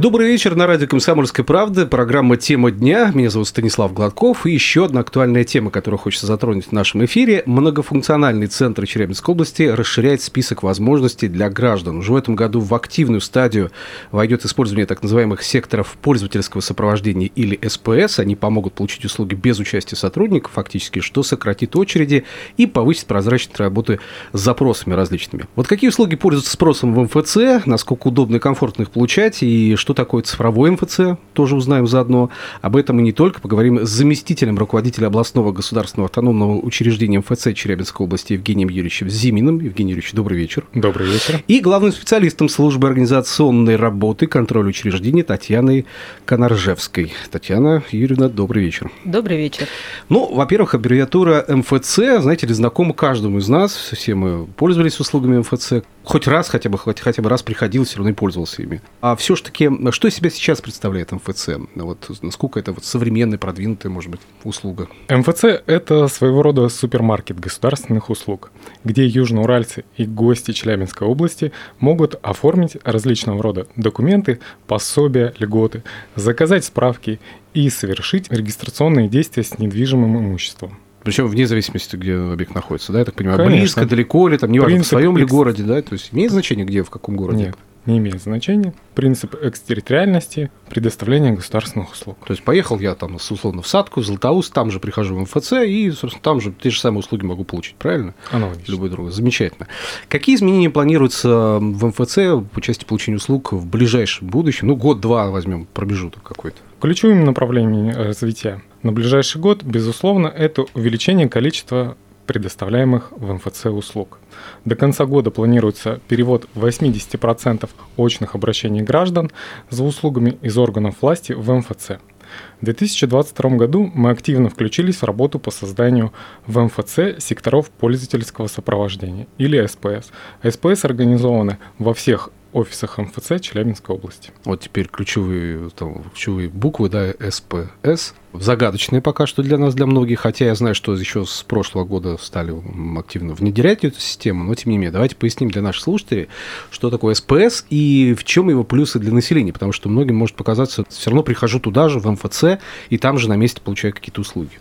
Добрый вечер на радио «Комсомольская правда». Программа «Тема дня». Меня зовут Станислав Гладков. И еще одна актуальная тема, которую хочется затронуть в нашем эфире. Многофункциональный центр Челябинской области расширяет список возможностей для граждан. Уже в этом году в активную стадию войдет использование так называемых секторов пользовательского сопровождения или СПС. Они помогут получить услуги без участия сотрудников, фактически, что сократит очереди и повысит прозрачность работы с запросами различными. Вот какие услуги пользуются спросом в МФЦ, насколько удобно и комфортно их получать, и что что такое цифровой МФЦ, тоже узнаем заодно. Об этом и не только. Поговорим с заместителем руководителя областного государственного автономного учреждения МФЦ Челябинской области Евгением Юрьевичем Зиминым. Евгений Юрьевич, добрый вечер. Добрый вечер. И главным специалистом службы организационной работы контроля учреждений Татьяной Коноржевской. Татьяна Юрьевна, добрый вечер. Добрый вечер. Ну, во-первых, аббревиатура МФЦ, знаете ли, знакома каждому из нас. Все мы пользовались услугами МФЦ. Хоть раз, хотя бы, хоть, хотя бы раз приходил, все равно и пользовался ими. А все-таки что из себя сейчас представляет МФЦ? Вот насколько это вот современная, продвинутая, может быть, услуга? МФЦ – это своего рода супермаркет государственных услуг, где южноуральцы и гости Челябинской области могут оформить различного рода документы, пособия, льготы, заказать справки и совершить регистрационные действия с недвижимым имуществом. Причем вне зависимости, где объект находится, да, я так понимаю, Конечно. близко, далеко ли, там, неважно, Принцип в своем ли городе, да, то есть имеет значение, где, в каком городе? Нет не имеет значения. Принцип экстерриториальности предоставления государственных услуг. То есть поехал я там, условно, в Садку, в Златоуст, там же прихожу в МФЦ и, собственно, там же те же самые услуги могу получить, правильно? Аналогично. Любой другой. Замечательно. Какие изменения планируются в МФЦ по части получения услуг в ближайшем будущем? Ну, год-два возьмем промежуток какой-то. Ключевым направлением развития на ближайший год, безусловно, это увеличение количества предоставляемых в МФЦ услуг. До конца года планируется перевод 80% очных обращений граждан за услугами из органов власти в МФЦ. В 2022 году мы активно включились в работу по созданию в МФЦ секторов пользовательского сопровождения или СПС. СПС организованы во всех офисах МФЦ Челябинской области. Вот теперь ключевые, там, ключевые буквы, да, СПС. Загадочные пока что для нас, для многих, хотя я знаю, что еще с прошлого года стали активно внедрять эту систему, но тем не менее, давайте поясним для наших слушателей, что такое СПС и в чем его плюсы для населения, потому что многим может показаться, все равно прихожу туда же, в МФЦ, и там же на месте получаю какие-то услуги.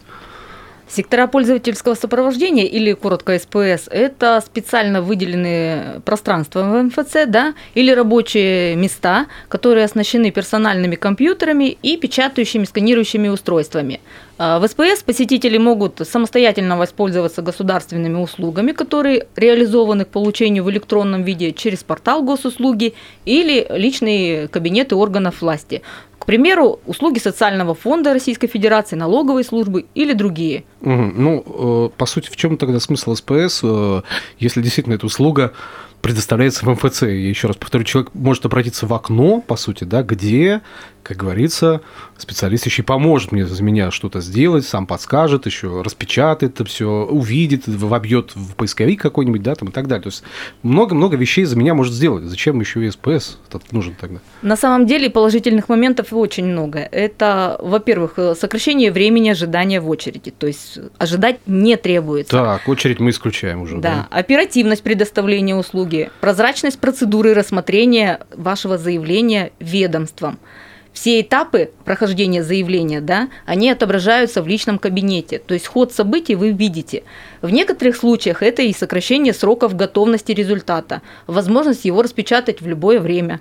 Сектора пользовательского сопровождения или коротко СПС – это специально выделенные пространства в МФЦ, да, или рабочие места, которые оснащены персональными компьютерами и печатающими, сканирующими устройствами. А, в СПС посетители могут самостоятельно воспользоваться государственными услугами, которые реализованы к получению в электронном виде через портал госуслуги или личные кабинеты органов власти примеру, услуги социального фонда Российской Федерации, налоговой службы или другие. Ну, э, по сути, в чем тогда смысл СПС, э, если действительно эта услуга предоставляется в МФЦ. Я еще раз повторю, человек может обратиться в окно, по сути, да, где, как говорится, специалист еще и поможет мне за меня что-то сделать, сам подскажет, еще распечатает это все, увидит, вобьет в поисковик какой-нибудь, да, там и так далее. То есть много-много вещей за меня может сделать. Зачем еще и СПС этот нужен тогда? На самом деле положительных моментов очень много. Это, во-первых, сокращение времени ожидания в очереди. То есть ожидать не требуется. Так, очередь мы исключаем уже. Да, да? оперативность предоставления услуги, прозрачность процедуры рассмотрения вашего заявления ведомством – все этапы прохождения заявления, да, они отображаются в личном кабинете. То есть ход событий вы видите. В некоторых случаях это и сокращение сроков готовности результата, возможность его распечатать в любое время.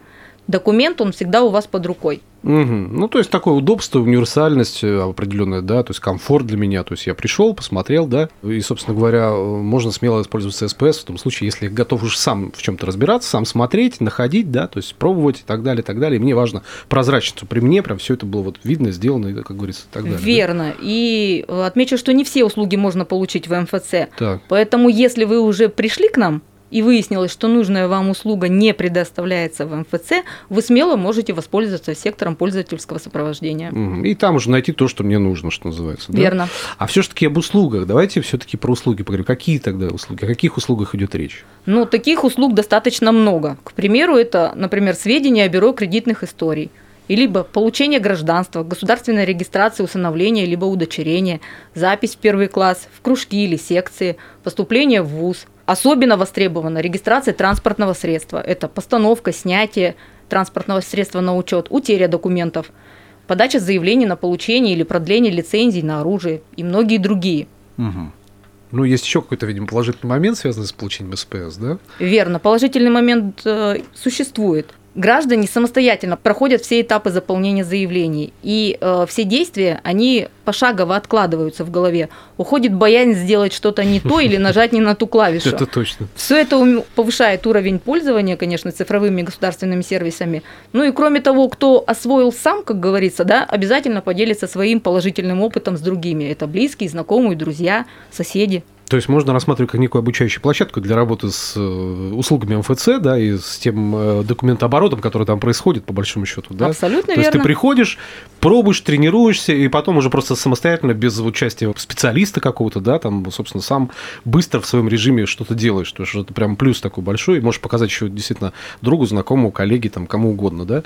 Документ, он всегда у вас под рукой. Угу. Ну, то есть такое удобство, универсальность э, определенная, да, то есть комфорт для меня. То есть я пришел, посмотрел, да, и, собственно говоря, можно смело использовать СПС в том случае, если я готов уже сам в чем-то разбираться, сам смотреть, находить, да, то есть пробовать и так далее, и так далее. И мне важно прозрачность. При мне прям все это было вот видно, сделано, как говорится, и так далее. Верно. Да? И отмечу, что не все услуги можно получить в МФЦ. Так. Поэтому, если вы уже пришли к нам, и выяснилось, что нужная вам услуга не предоставляется в МФЦ, вы смело можете воспользоваться сектором пользовательского сопровождения. И там уже найти то, что мне нужно, что называется. да? Верно. А все-таки об услугах. Давайте все-таки про услуги поговорим. Какие тогда услуги? О каких услугах идет речь? Ну, таких услуг достаточно много. К примеру, это, например, сведения о бюро кредитных историй, и либо получение гражданства, государственная регистрация, усыновление, либо удочерение, запись в первый класс, в кружки или секции, поступление в ВУЗ. Особенно востребована регистрация транспортного средства. Это постановка, снятие транспортного средства на учет, утеря документов, подача заявлений на получение или продление лицензий на оружие и многие другие. Угу. Ну, есть еще какой-то, видимо, положительный момент, связанный с получением СПС, да? Верно, положительный момент э, существует. Граждане самостоятельно проходят все этапы заполнения заявлений, и э, все действия, они пошагово откладываются в голове. Уходит боязнь сделать что-то не то или нажать не на ту клавишу. Это точно. Все это повышает уровень пользования, конечно, цифровыми государственными сервисами. Ну и кроме того, кто освоил сам, как говорится, да, обязательно поделится своим положительным опытом с другими. Это близкие, знакомые, друзья, соседи. То есть можно рассматривать как некую обучающую площадку для работы с э, услугами МФЦ, да, и с тем э, документооборотом, который там происходит, по большому счету, да? Абсолютно То есть ты верно. приходишь, пробуешь, тренируешься, и потом уже просто самостоятельно, без участия специалиста какого-то, да, там, собственно, сам быстро в своем режиме что-то делаешь. То есть это прям плюс такой большой, и можешь показать еще действительно другу, знакомому, коллеге, там, кому угодно, да,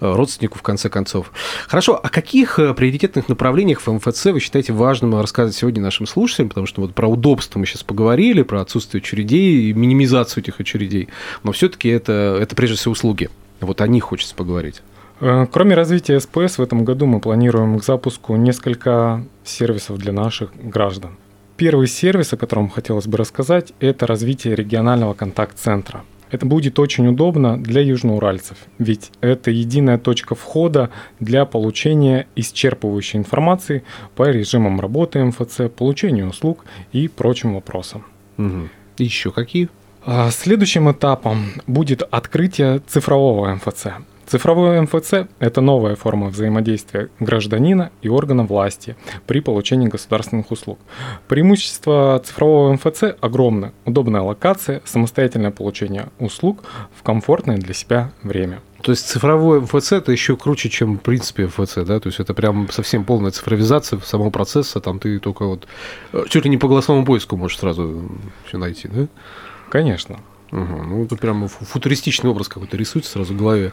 э, родственнику, в конце концов. Хорошо, о каких э, приоритетных направлениях в МФЦ вы считаете важным рассказать сегодня нашим слушателям, потому что вот про удобство мы сейчас поговорили, про отсутствие очередей и минимизацию этих очередей, но все-таки это, это прежде всего услуги. Вот о них хочется поговорить. Э, Кроме развития СПС, в этом году мы планируем к запуску несколько сервисов для наших граждан. Первый сервис, о котором хотелось бы рассказать, это развитие регионального контакт-центра. Это будет очень удобно для южноуральцев, ведь это единая точка входа для получения исчерпывающей информации по режимам работы МФЦ, получению услуг и прочим вопросам. Угу. Еще какие? А Следующим этапом будет открытие цифрового МФЦ. Цифровой МФЦ – это новая форма взаимодействия гражданина и органа власти при получении государственных услуг. Преимущество цифрового МФЦ огромны. Удобная локация, самостоятельное получение услуг в комфортное для себя время. То есть цифровой МФЦ это еще круче, чем в принципе МФЦ, да? То есть это прям совсем полная цифровизация самого процесса, там ты только вот э, чуть ли не по голосовому поиску можешь сразу все найти, да? Конечно. Угу. Ну, тут прям фу- футуристичный образ какой-то рисуется сразу в голове.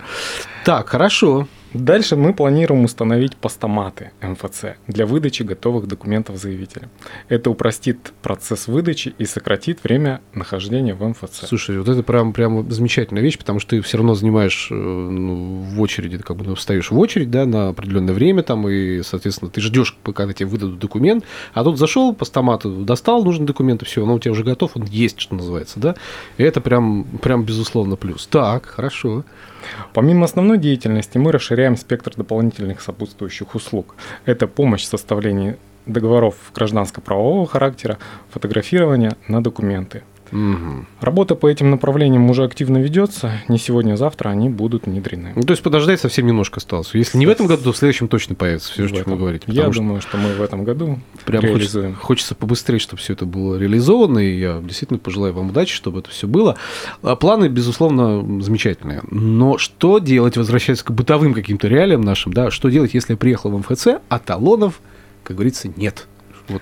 Так, хорошо. Дальше мы планируем установить постаматы МФЦ для выдачи готовых документов заявителя. Это упростит процесс выдачи и сократит время нахождения в МФЦ. Слушай, вот это прям, прям замечательная вещь, потому что ты все равно занимаешь э, ну, в очереди, как бы ну, встаешь в очередь, да, на определенное время там, и, соответственно, ты ждешь, пока тебе выдадут документ, а тут зашел по стомату, достал нужный документ, и все, он у тебя уже готов, он есть, что называется, да, и это прям, прям безусловно плюс. Так, хорошо. Помимо основной деятельности мы расширяем спектр дополнительных сопутствующих услуг. Это помощь в составлении договоров гражданско-правового характера, фотографирование на документы. Мгм. Работа по этим направлениям уже активно ведется. Не сегодня, а завтра они будут внедрены. Ну, то есть подождать совсем немножко осталось. Если не в этом году, то в следующем точно появится все, В о чем этом. вы говорите. Я что думаю, что мы в этом году Прям хочется, реализуем. хочется побыстрее, чтобы все это было реализовано, и я действительно пожелаю вам удачи, чтобы это все было. А Планы, безусловно, замечательные. Но что делать, возвращаясь к бытовым каким-то реалиям нашим, да, что делать, если я приехал в МФЦ, а талонов, как говорится, нет? Вот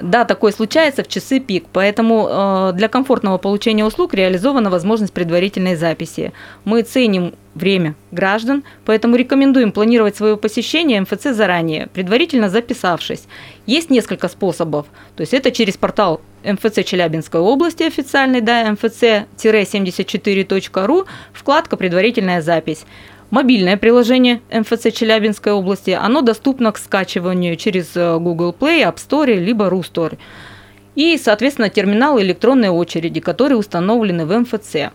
Да, такое случается в часы пик, поэтому э, для комфортного получения услуг реализована возможность предварительной записи. Мы ценим время граждан, поэтому рекомендуем планировать свое посещение МФЦ заранее, предварительно записавшись. Есть несколько способов, то есть это через портал МФЦ Челябинской области официальный, да, mfc-74.ru, вкладка «Предварительная запись». Мобильное приложение МФЦ Челябинской области, оно доступно к скачиванию через э, Google Play, App Store, либо Рустор. И, соответственно, терминалы электронной очереди, которые установлены в МФЦ.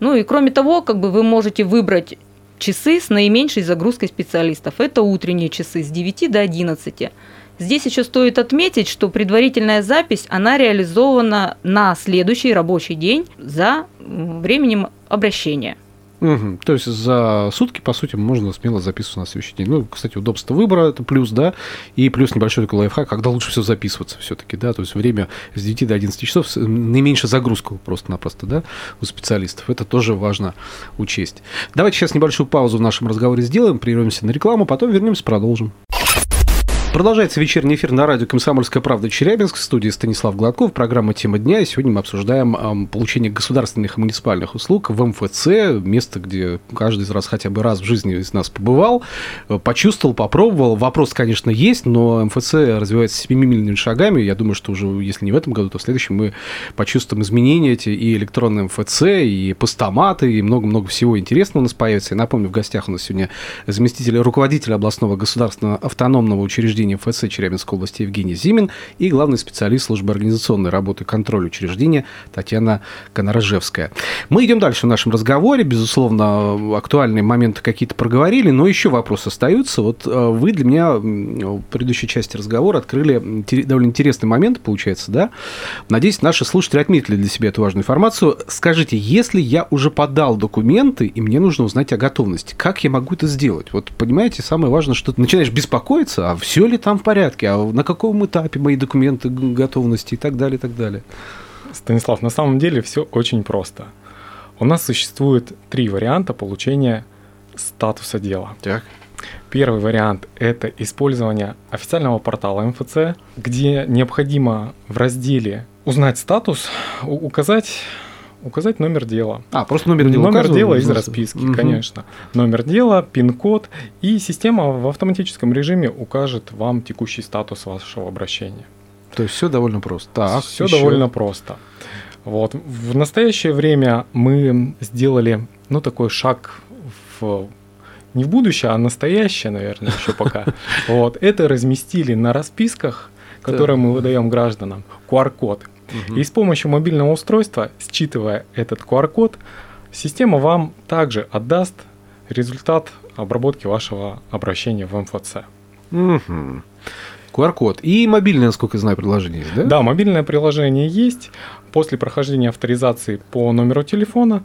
Ну и кроме того, как бы вы можете выбрать часы с наименьшей загрузкой специалистов. Это утренние часы с 9 до 11. Здесь еще стоит отметить, что предварительная запись, она реализована на следующий рабочий день за временем обращения. Угу. То есть за сутки, по сути, можно смело записываться на следующий день. Ну, кстати, удобство выбора это плюс, да, и плюс небольшой такой лайфхак, когда лучше все записываться все-таки, да, то есть время с 9 до 11 часов, наименьшая загрузка просто-напросто, да, у специалистов. Это тоже важно учесть. Давайте сейчас небольшую паузу в нашем разговоре сделаем, прервемся на рекламу, потом вернемся, продолжим. Продолжается вечерний эфир на радио «Комсомольская правда» Челябинск. В студии Станислав Гладков. Программа «Тема дня». И сегодня мы обсуждаем э, получение государственных и муниципальных услуг в МФЦ. Место, где каждый из раз хотя бы раз в жизни из нас побывал, э, почувствовал, попробовал. Вопрос, конечно, есть, но МФЦ развивается семимильными шагами. Я думаю, что уже, если не в этом году, то в следующем мы почувствуем изменения эти и электронные МФЦ, и постаматы, и много-много всего интересного у нас появится. И напомню, в гостях у нас сегодня заместитель руководителя областного государственного автономного учреждения учреждения ФС Челябинской области Евгений Зимин и главный специалист службы организационной работы и контроля учреждения Татьяна Конорожевская. Мы идем дальше в нашем разговоре. Безусловно, актуальные моменты какие-то проговорили, но еще вопросы остаются. Вот э, вы для меня в предыдущей части разговора открыли довольно интересный момент, получается, да? Надеюсь, наши слушатели отметили для себя эту важную информацию. Скажите, если я уже подал документы, и мне нужно узнать о готовности, как я могу это сделать? Вот понимаете, самое важное, что ты начинаешь беспокоиться, а все ли ли там в порядке, а на каком этапе мои документы готовности и так далее, и так далее. Станислав, на самом деле все очень просто. У нас существует три варианта получения статуса дела. Так. Первый вариант – это использование официального портала МФЦ, где необходимо в разделе «Узнать статус» указать указать номер дела. А, просто номер дела Номер дела из расписки, угу. конечно. Номер дела, пин-код, и система в автоматическом режиме укажет вам текущий статус вашего обращения. То есть все довольно просто. Так, все еще. довольно просто. Вот. В настоящее время мы сделали, ну, такой шаг в не в будущее, а настоящее, наверное, еще пока. Вот. Это разместили на расписках, которые мы выдаем гражданам, QR-код. Угу. И с помощью мобильного устройства, считывая этот QR-код, система вам также отдаст результат обработки вашего обращения в МФЦ. Угу. QR-код. И мобильное, насколько я знаю, приложение есть, да? Да, мобильное приложение есть. После прохождения авторизации по номеру телефона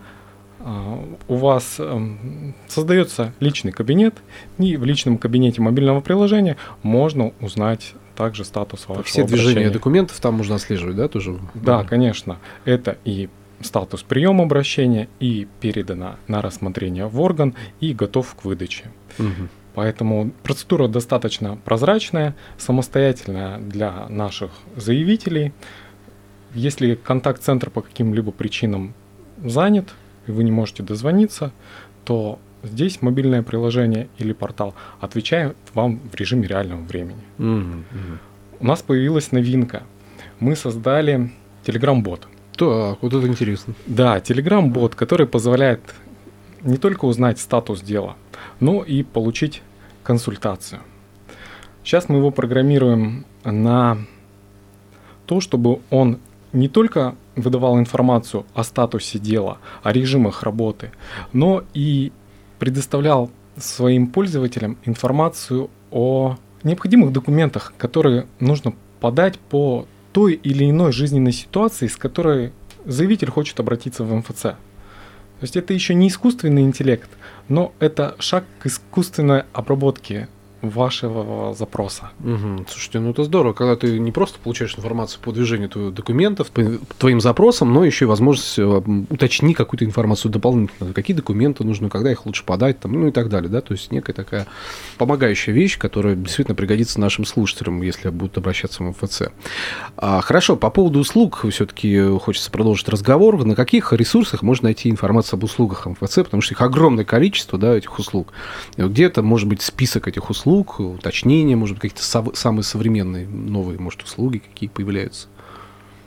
а, у вас эм, создается личный кабинет, и в личном кабинете мобильного приложения можно узнать также статус вашего Все движения документов там можно отслеживать, да, тоже? Да, конечно. Это и статус приема обращения, и передано на рассмотрение в орган, и готов к выдаче. Угу. Поэтому процедура достаточно прозрачная, самостоятельная для наших заявителей. Если контакт-центр по каким-либо причинам занят, и вы не можете дозвониться, то Здесь мобильное приложение или портал отвечает вам в режиме реального времени. Угу. У нас появилась новинка. Мы создали Telegram-бот. Так, вот это интересно. Да, Telegram-бот, который позволяет не только узнать статус дела, но и получить консультацию. Сейчас мы его программируем на то, чтобы он не только выдавал информацию о статусе дела, о режимах работы, но и предоставлял своим пользователям информацию о необходимых документах, которые нужно подать по той или иной жизненной ситуации, с которой заявитель хочет обратиться в МФЦ. То есть это еще не искусственный интеллект, но это шаг к искусственной обработке вашего запроса. Угу. Слушайте, ну это здорово, когда ты не просто получаешь информацию по движению твоих документов, по твоим запросам, но еще и возможность э, уточнить какую-то информацию дополнительно, какие документы нужны, когда их лучше подать, там, ну и так далее, да, то есть некая такая помогающая вещь, которая действительно пригодится нашим слушателям, если будут обращаться в МФЦ. А, хорошо, по поводу услуг все-таки хочется продолжить разговор. На каких ресурсах можно найти информацию об услугах МФЦ, потому что их огромное количество, да, этих услуг. Где-то может быть список этих услуг, услуг, уточнения, может быть, какие-то самые современные новые, может, услуги какие появляются?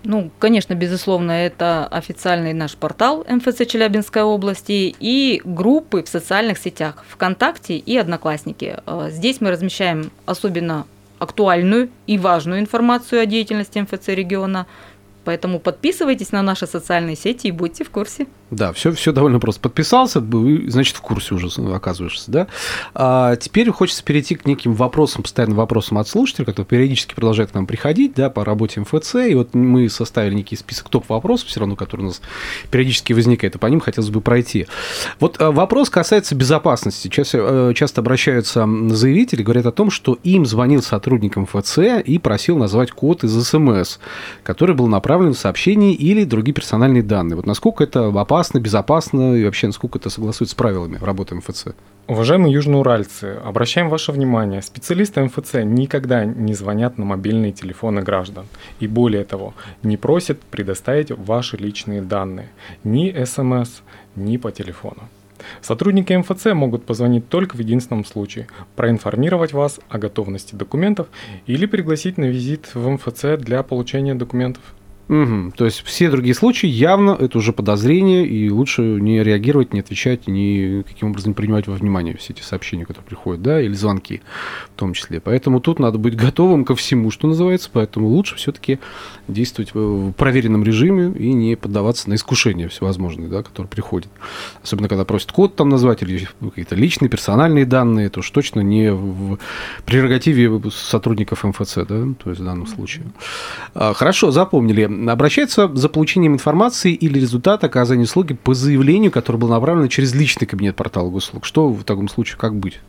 Ну, конечно, безусловно, это официальный наш портал МФЦ Челябинской области и группы в социальных сетях ВКонтакте и Одноклассники. Э, здесь мы размещаем особенно актуальную и важную информацию о деятельности МФЦ региона. Поэтому подписывайтесь на наши социальные сети и будьте в курсе. Да, все, все довольно просто. Подписался, значит, в курсе уже оказываешься, да? А теперь хочется перейти к неким вопросам, постоянным вопросам от слушателей, которые периодически продолжают к нам приходить, да, по работе МФЦ. И вот мы составили некий список топ-вопросов, все равно, который у нас периодически возникает, и по ним хотелось бы пройти. Вот а, вопрос касается безопасности. Часто, э, часто обращаются заявители, говорят о том, что им звонил сотрудник МФЦ и просил назвать код из СМС, который был направлен в сообщение или другие персональные данные. Вот насколько это опасно опасно, безопасно и вообще насколько это согласуется с правилами работы МФЦ? Уважаемые южноуральцы, обращаем ваше внимание, специалисты МФЦ никогда не звонят на мобильные телефоны граждан. И более того, не просят предоставить ваши личные данные ни СМС, ни по телефону. Сотрудники МФЦ могут позвонить только в единственном случае – проинформировать вас о готовности документов или пригласить на визит в МФЦ для получения документов. Угу. То есть все другие случаи явно это уже подозрение, и лучше не реагировать, не отвечать, ни каким образом не принимать во внимание все эти сообщения, которые приходят, да, или звонки в том числе. Поэтому тут надо быть готовым ко всему, что называется, поэтому лучше все-таки действовать в проверенном режиме и не поддаваться на искушения всевозможные, да, которые приходят. Особенно, когда просят код там назвать или какие-то личные, персональные данные, это уж точно не в прерогативе сотрудников МФЦ, да, то есть в данном случае. А, хорошо, запомнили обращается за получением информации или результата оказания услуги по заявлению, которое было направлено через личный кабинет портала госуслуг. Что в таком случае, как быть?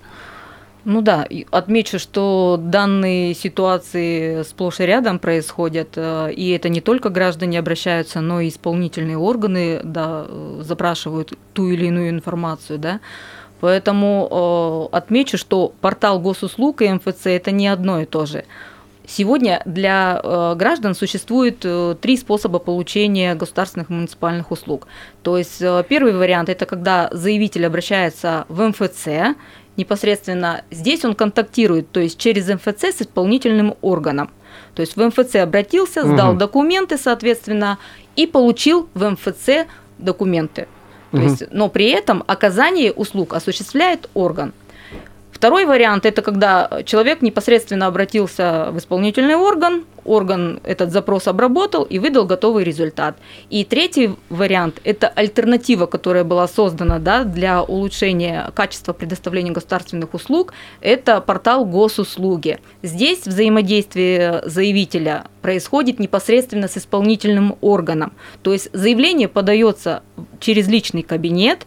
Ну да, отмечу, что данные ситуации сплошь и рядом происходят, э, и это не только граждане обращаются, но и исполнительные органы да, э, запрашивают ту или иную информацию, да. Поэтому э, отмечу, что портал госуслуг и МФЦ это не одно и то же. Сегодня для э, граждан существует э, три способа получения государственных и муниципальных услуг. То есть э, первый вариант – это когда заявитель обращается в МФЦ, непосредственно здесь он контактирует, то есть через МФЦ с исполнительным органом. То есть в МФЦ обратился, сдал угу. документы, соответственно, и получил в МФЦ документы. То угу. есть, но при этом оказание услуг осуществляет орган. Второй вариант – это когда человек непосредственно обратился в исполнительный орган, орган этот запрос обработал и выдал готовый результат. И третий вариант – это альтернатива, которая была создана да, для улучшения качества предоставления государственных услуг – это портал госуслуги. Здесь взаимодействие заявителя происходит непосредственно с исполнительным органом. То есть заявление подается через личный кабинет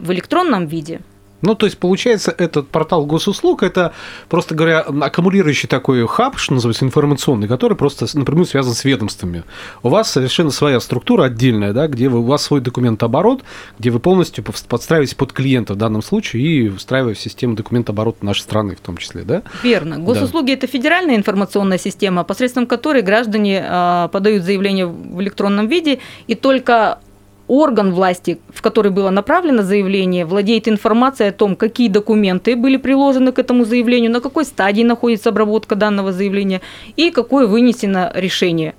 в электронном виде – ну, то есть, получается, этот портал госуслуг – это, просто говоря, аккумулирующий такой хаб, что называется, информационный, который просто напрямую связан с ведомствами. У вас совершенно своя структура отдельная, да, где вы, у вас свой документооборот, где вы полностью подстраиваетесь под клиента в данном случае и встраивая в систему документооборота нашей страны в том числе, да? Верно. Госуслуги да. – это федеральная информационная система, посредством которой граждане а, подают заявление в электронном виде, и только орган власти, в который было направлено заявление, владеет информацией о том, какие документы были приложены к этому заявлению, на какой стадии находится обработка данного заявления и какое вынесено решение.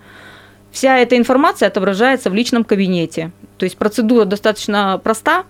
Вся эта информация отображается в личном кабинете. То есть процедура достаточно проста,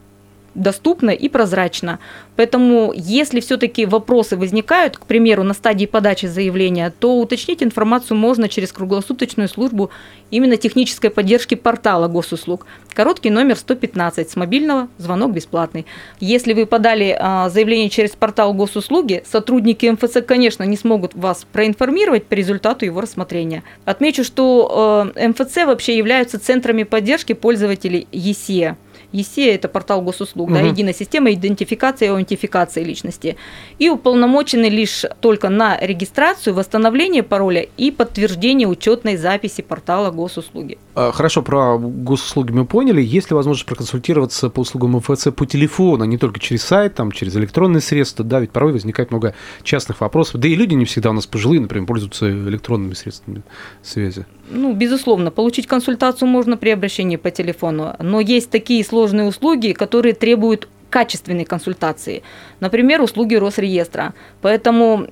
доступно и прозрачно. Поэтому, если все-таки вопросы возникают, к примеру, на стадии подачи заявления, то уточнить информацию можно через круглосуточную службу именно технической поддержки портала госуслуг. Короткий номер 115 с мобильного, звонок бесплатный. Если вы подали а, заявление через портал госуслуги, сотрудники МФЦ, конечно, не смогут вас проинформировать по результату его рассмотрения. Отмечу, что э, МФЦ вообще являются центрами поддержки пользователей ЕСЕ. ЕСЕ – это портал госуслуг, угу. да, единая система идентификации и аутентификации личности. И уполномочены лишь только на регистрацию, восстановление пароля и подтверждение учетной записи портала госуслуги. А, хорошо, про госуслуги мы поняли. Есть ли возможность проконсультироваться по услугам МФЦ по телефону, а не только через сайт, там, через электронные средства? Да, ведь порой возникает много частных вопросов. Да и люди не всегда у нас пожилые, например, пользуются электронными средствами связи. Ну, безусловно, получить консультацию можно при обращении по телефону, но есть такие сложные услуги, которые требуют качественной консультации. Например, услуги Росреестра. Поэтому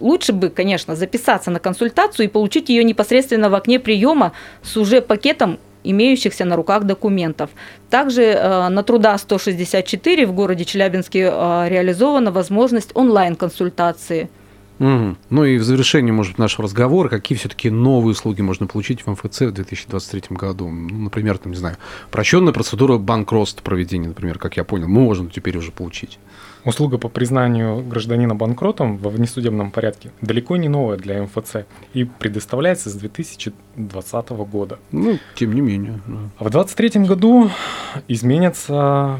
лучше бы, конечно, записаться на консультацию и получить ее непосредственно в окне приема с уже пакетом имеющихся на руках документов. Также э, на труда 164 в городе Челябинске э, реализована возможность онлайн-консультации Угу. Ну и в завершении, может быть, нашего разговора, какие все-таки новые услуги можно получить в МФЦ в 2023 году? Ну, например, там, не знаю, прощенная процедура банкротства проведения, например, как я понял, можно теперь уже получить. Услуга по признанию гражданина банкротом во внесудебном порядке далеко не новая для МФЦ и предоставляется с 2020 года. Ну, тем не менее. Да. А в 2023 году изменятся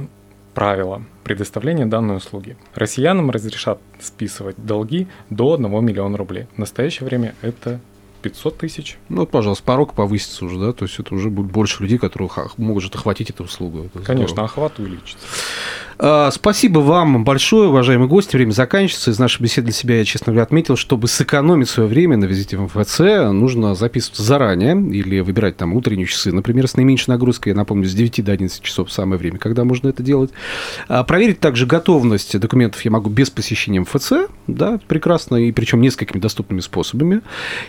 правила предоставления данной услуги. Россиянам разрешат списывать долги до 1 миллиона рублей. В настоящее время это 500 тысяч. Ну, вот, пожалуйста, порог повысится уже, да, то есть это уже будет больше людей, которые могут охватить эту услугу. Это Конечно, здорово. охват увеличится. А, спасибо вам большое, уважаемые гости. Время заканчивается. Из нашей беседы для себя я, честно говоря, отметил, чтобы сэкономить свое время на визите в МФЦ, нужно записываться заранее или выбирать там утренние часы, например, с наименьшей нагрузкой, я напомню, с 9 до 11 часов самое время, когда можно это делать. А, проверить также готовность документов я могу без посещения МФЦ, да, прекрасно, и причем несколькими доступными способами.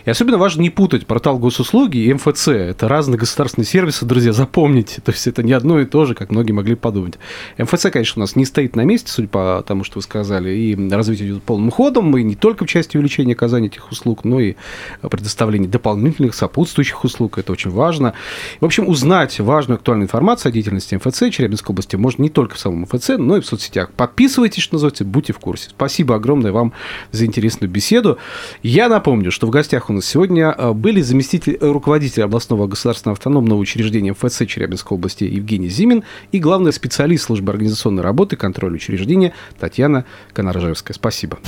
И особенно важно не путать портал госуслуги и МФЦ. Это разные государственные сервисы, друзья, запомните. То есть это не одно и то же, как многие могли подумать. МФЦ, конечно, у нас не стоит на месте, судя по тому, что вы сказали, и развитие идет полным ходом, и не только в части увеличения оказания этих услуг, но и предоставления дополнительных сопутствующих услуг, это очень важно. В общем, узнать важную актуальную информацию о деятельности МФЦ Челябинской области можно не только в самом МФЦ, но и в соцсетях. Подписывайтесь, что называется, будьте в курсе. Спасибо огромное вам за интересную беседу. Я напомню, что в гостях у нас сегодня э, были заместитель руководителя областного государственного автономного учреждения МФЦ Челябинской области Евгений Зимин и главный специалист службы организационной работы и контроля учреждения Татьяна Коноржевская. Спасибо.